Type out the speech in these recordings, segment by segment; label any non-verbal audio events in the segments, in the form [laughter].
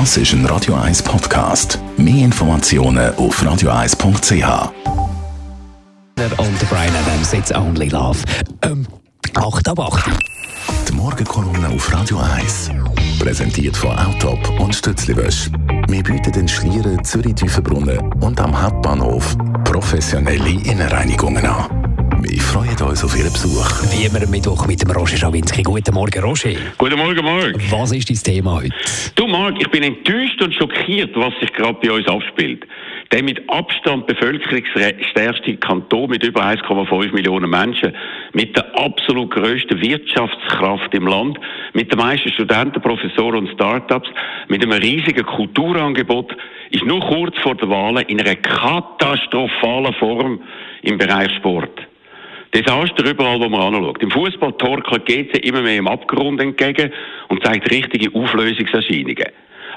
Das ist ein Radio 1 Podcast. Mehr Informationen auf radio1.ch. Und Brian Adams, It's Only Love. Ähm, 8 ab 8. Die Morgenkolumne auf Radio 1. Präsentiert von Autop und Stützliwösch. Wir bieten den Schlieren Zürich-Tüfenbrunnen und am Hauptbahnhof professionelle Innenreinigungen an. Wir freuen uns auf Ihren Besuch. Wie immer am Mittwoch mit dem Roger Schawinski. Guten Morgen, Roger. Guten Morgen, Marc. Was ist dein Thema heute? Du, Marc, ich bin enttäuscht und schockiert, was sich gerade bei uns abspielt. Der mit Abstand bevölkerungsstärkste Kanton mit über 1,5 Millionen Menschen, mit der absolut grössten Wirtschaftskraft im Land, mit den meisten Studenten, Professoren und Start-ups, mit einem riesigen Kulturangebot, ist nur kurz vor der Wahl in einer katastrophalen Form im Bereich Sport. Desaster überall, wo man anschaut. Im Fußball torkelt GC immer mehr im Abgrund entgegen und zeigt richtige Auflösungserscheinungen.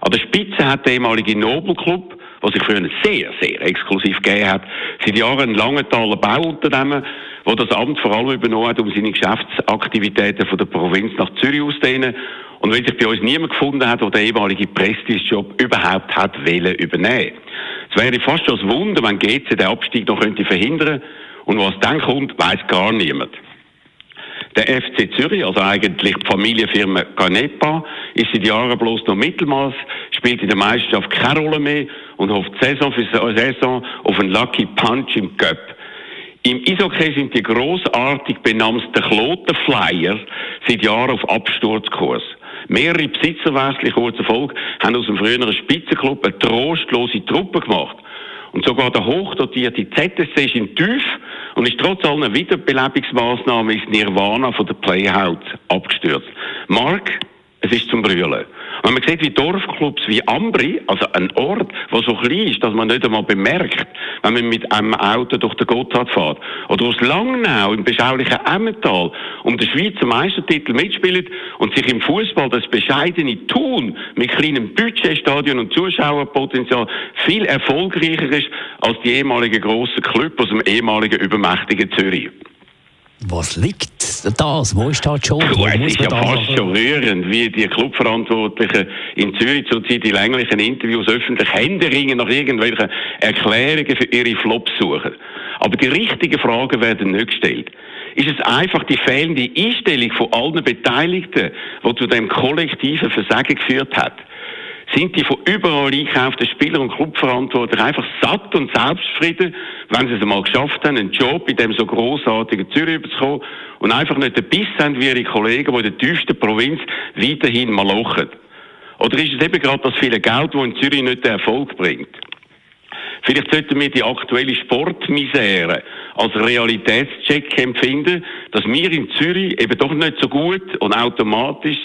An der Spitze hat der ehemalige Nobelclub, was sich früher sehr, sehr exklusiv gegeben hat, seit Jahren ein Langenthaler Bauunternehmen, wo das Amt vor allem übernommen hat, um seine Geschäftsaktivitäten von der Provinz nach Zürich auszudehnen. Und wenn sich bei uns niemand gefunden hat, der den ehemaligen Prestige-Job überhaupt hat wollen übernehmen. Es wäre fast schon ein Wunder, wenn GC den Abstieg noch könnte verhindern und was dann kommt, weiß gar niemand. Der FC Zürich, also eigentlich die Familienfirma Canepa, ist seit Jahren bloß noch Mittelmaß, spielt in der Meisterschaft keine Rolle mehr und hofft Saison für Saison auf einen Lucky Punch im Cup. Im Eishockey sind die grossartig benannten Klotenflyer seit Jahren auf Absturzkurs. Mehrere Besitzerwechsel kurzer Folge haben aus dem früheren Spitzenklub eine trostlose Truppe gemacht. Und sogar der hochdotierte ZSC ist in Tief und ist trotz aller Wiederbelebungsmaßnahmen ins Nirvana von der Playhouse abgestürzt. Mark, es ist zum Brüllen. Wenn man sieht, wie Dorfclubs wie Ambri, also ein Ort, der so klein ist, dass man nicht einmal bemerkt, wenn man mit einem Auto durch den Gotthard fährt, oder aus Langnau im beschaulichen Emmental um den Schweizer Meistertitel mitspielt und sich im Fußball das bescheidene Tun mit kleinem Budgetstadion und Zuschauerpotenzial viel erfolgreicher ist als die ehemaligen grossen Clubs aus dem ehemaligen übermächtigen Zürich. Was liegt das? Wo ist da die Schuld? Du, es ist ja fast schon rührend, wie die Clubverantwortlichen in Zürich zurzeit in länglichen Interviews öffentlich Händeringen nach irgendwelchen Erklärungen für ihre Flops suchen. Aber die richtigen Fragen werden nicht gestellt. Ist es einfach die fehlende Einstellung von allen Beteiligten, die zu dem kollektiven Versagen geführt hat? Sind die von überall eingekauften Spieler und Clubverantwortlichen einfach satt und selbstzufrieden, wenn sie es einmal geschafft haben, einen Job in dem so grossartigen Zürich zu kommen und einfach nicht den Biss haben wie ihre Kollegen, die in der tiefsten Provinz weiterhin malochen. Oder ist es eben gerade das viele Geld, das in Zürich nicht den Erfolg bringt? Vielleicht sollten wir die aktuelle Sportmisere als Realitätscheck empfinden, dass wir in Zürich eben doch nicht so gut und automatisch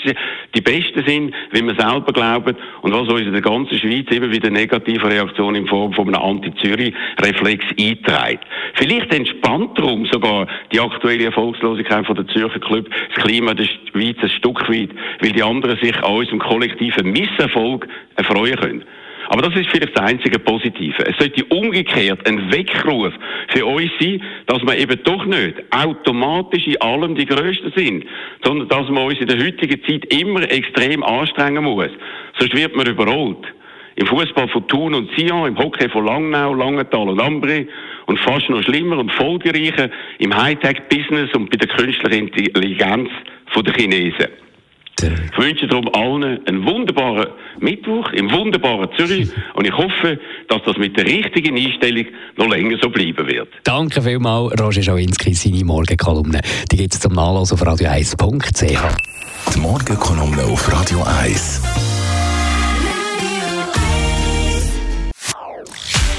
die Besten sind, wie wir selber glauben und was uns in der ganzen Schweiz immer wieder negative Reaktionen in Form von einem Anti-Zürich-Reflex einträgt. Vielleicht entspannt darum sogar die aktuelle Erfolgslosigkeit von der Zürcher Club das Klima der Schweiz ein Stück weit, weil die anderen sich an unserem kollektiven Misserfolg erfreuen können. Aber das ist vielleicht das einzige Positive. Es sollte umgekehrt ein Weckruf für uns sein, dass wir eben doch nicht automatisch in allem die Größten sind, sondern dass man uns in der heutigen Zeit immer extrem anstrengen muss. Sonst wird man überrollt. Im Fußball von Thun und Sion, im Hockey von Langnau, Langenthal und Ambri und fast noch schlimmer und folgereicher im Hightech-Business und bei der künstlichen Intelligenz von den Chinesen. Ich wünsche darum allen einen wunderbaren Mittwoch im wunderbaren Zürich [laughs] und ich hoffe, dass das mit der richtigen Einstellung noch länger so bleiben wird. Danke vielmals, Roger Schawinski, seine Morgenkolumne. Die gibt es zum Nachlesen auf radio1.ch. Die Morgenkolumne auf Radio 1.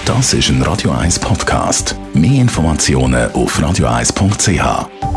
Das ist ein Radio 1 Podcast. Mehr Informationen auf radio1.ch.